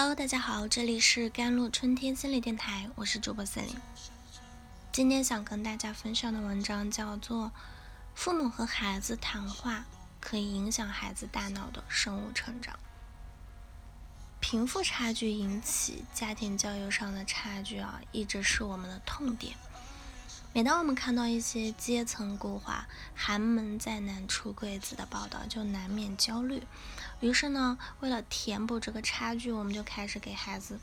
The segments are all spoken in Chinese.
Hello，大家好，这里是甘露春天心理电台，我是主播森林。今天想跟大家分享的文章叫做《父母和孩子谈话可以影响孩子大脑的生物成长》。贫富差距引起家庭教育上的差距啊，一直是我们的痛点。每当我们看到一些阶层固化、寒门再难出贵子的报道，就难免焦虑。于是呢，为了填补这个差距，我们就开始给孩子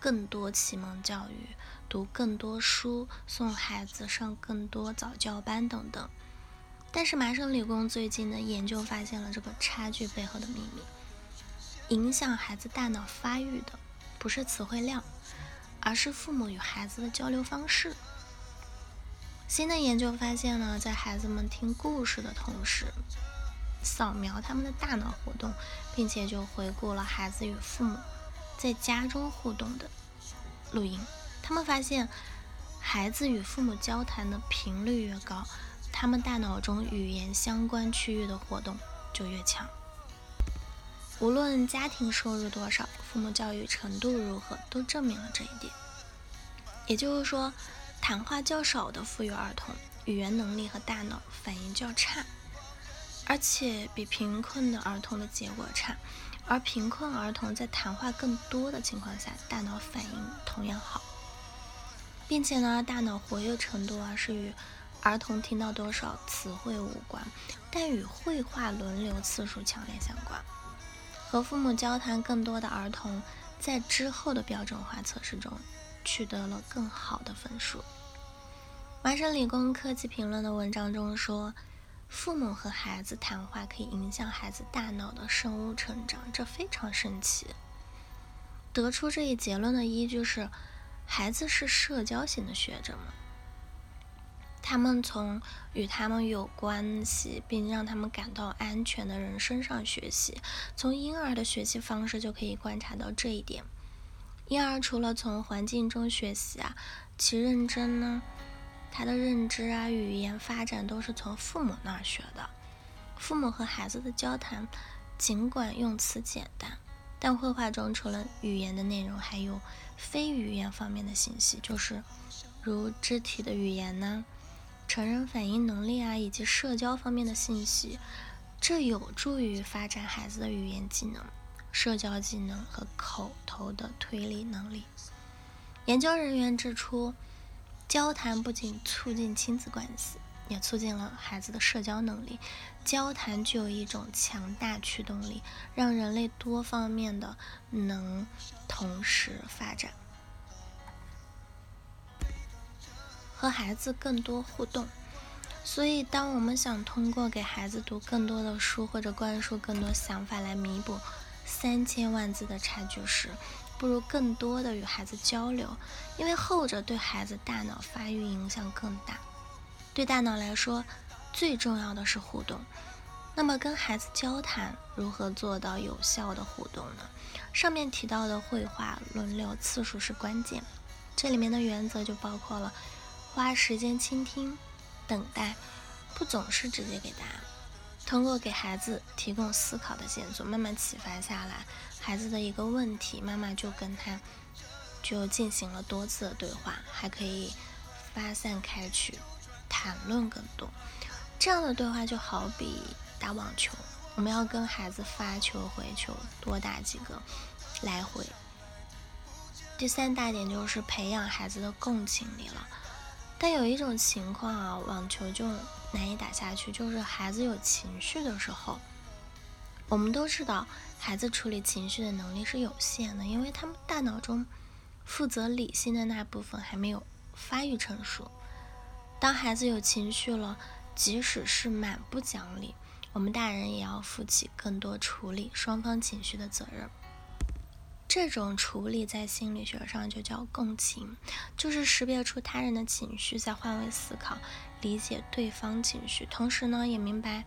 更多启蒙教育，读更多书，送孩子上更多早教班等等。但是麻省理工最近的研究发现了这个差距背后的秘密：影响孩子大脑发育的不是词汇量，而是父母与孩子的交流方式。新的研究发现呢，在孩子们听故事的同时，扫描他们的大脑活动，并且就回顾了孩子与父母在家中互动的录音。他们发现，孩子与父母交谈的频率越高，他们大脑中语言相关区域的活动就越强。无论家庭收入多少，父母教育程度如何，都证明了这一点。也就是说，谈话较少的富裕儿童，语言能力和大脑反应较差。而且比贫困的儿童的结果差，而贫困儿童在谈话更多的情况下，大脑反应同样好，并且呢，大脑活跃程度啊是与儿童听到多少词汇无关，但与绘画轮流次数强烈相关。和父母交谈更多的儿童，在之后的标准化测试中取得了更好的分数。麻省理工科技评论的文章中说。父母和孩子谈话可以影响孩子大脑的生物成长，这非常神奇。得出这一结论的依据是，孩子是社交型的学者们，他们从与他们有关系并让他们感到安全的人身上学习。从婴儿的学习方式就可以观察到这一点。婴儿除了从环境中学习啊，其认真呢？他的认知啊，语言发展都是从父母那儿学的。父母和孩子的交谈，尽管用词简单，但绘画中除了语言的内容，还有非语言方面的信息，就是如肢体的语言呢、成人反应能力啊，以及社交方面的信息。这有助于发展孩子的语言技能、社交技能和口头的推理能力。研究人员指出。交谈不仅促进亲子关系，也促进了孩子的社交能力。交谈具有一种强大驱动力，让人类多方面的能同时发展。和孩子更多互动，所以当我们想通过给孩子读更多的书，或者灌输更多想法来弥补三千万字的差距时，不如更多的与孩子交流，因为后者对孩子大脑发育影响更大。对大脑来说，最重要的是互动。那么，跟孩子交谈如何做到有效的互动呢？上面提到的绘画轮流次数是关键。这里面的原则就包括了花时间倾听、等待，不总是直接给答案。通过给孩子提供思考的线索，慢慢启发下来，孩子的一个问题，妈妈就跟他就进行了多次的对话，还可以发散开去，谈论更多。这样的对话就好比打网球，我们要跟孩子发球回球，多打几个来回。第三大点就是培养孩子的共情力了。但有一种情况啊，网球就难以打下去，就是孩子有情绪的时候。我们都知道，孩子处理情绪的能力是有限的，因为他们大脑中负责理性的那部分还没有发育成熟。当孩子有情绪了，即使是满不讲理，我们大人也要负起更多处理双方情绪的责任。这种处理在心理学上就叫共情，就是识别出他人的情绪，再换位思考，理解对方情绪，同时呢也明白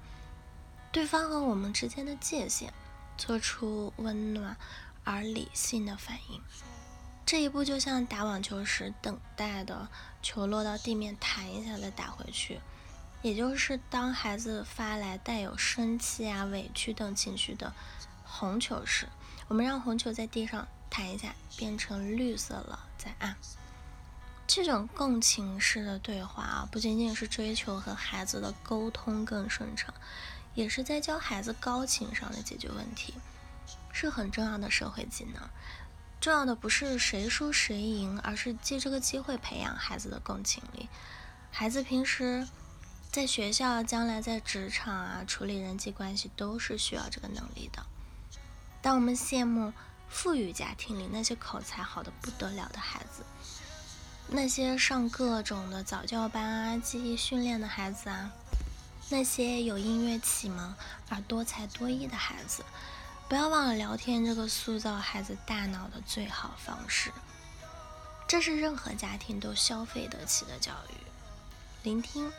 对方和我们之间的界限，做出温暖而理性的反应。这一步就像打网球时等待的球落到地面弹一下再打回去，也就是当孩子发来带有生气啊、委屈等情绪的红球时。我们让红球在地上弹一下，变成绿色了再按。这种共情式的对话啊，不仅仅是追求和孩子的沟通更顺畅，也是在教孩子高情商的解决问题，是很重要的社会技能。重要的不是谁输谁赢，而是借这个机会培养孩子的共情力。孩子平时在学校、将来在职场啊，处理人际关系都是需要这个能力的。当我们羡慕富裕家庭里那些口才好的不得了的孩子。那些上各种的早教班啊、记忆训练的孩子啊，那些有音乐启蒙而多才多艺的孩子，不要忘了聊天这个塑造孩子大脑的最好方式。这是任何家庭都消费得起的教育。聆听、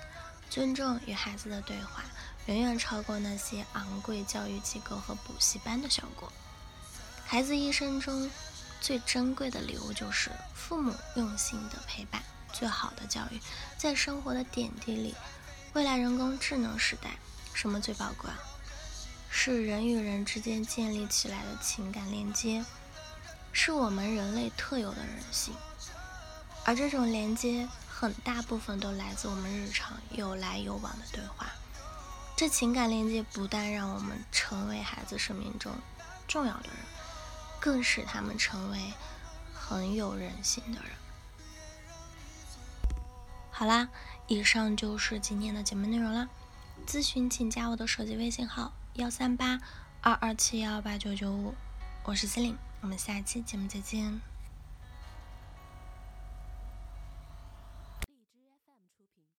尊重与孩子的对话，远远超过那些昂贵教育机构和补习班的效果。孩子一生中。最珍贵的礼物就是父母用心的陪伴，最好的教育在生活的点滴里。未来人工智能时代，什么最宝贵？是人与人之间建立起来的情感连接，是我们人类特有的人性。而这种连接，很大部分都来自我们日常有来有往的对话。这情感连接不但让我们成为孩子生命中重要的人。更使他们成为很有人性的人。好啦，以上就是今天的节目内容啦。咨询请加我的手机微信号：幺三八二二七幺八九九五，我是 c e l i n e 我们下期节目再见。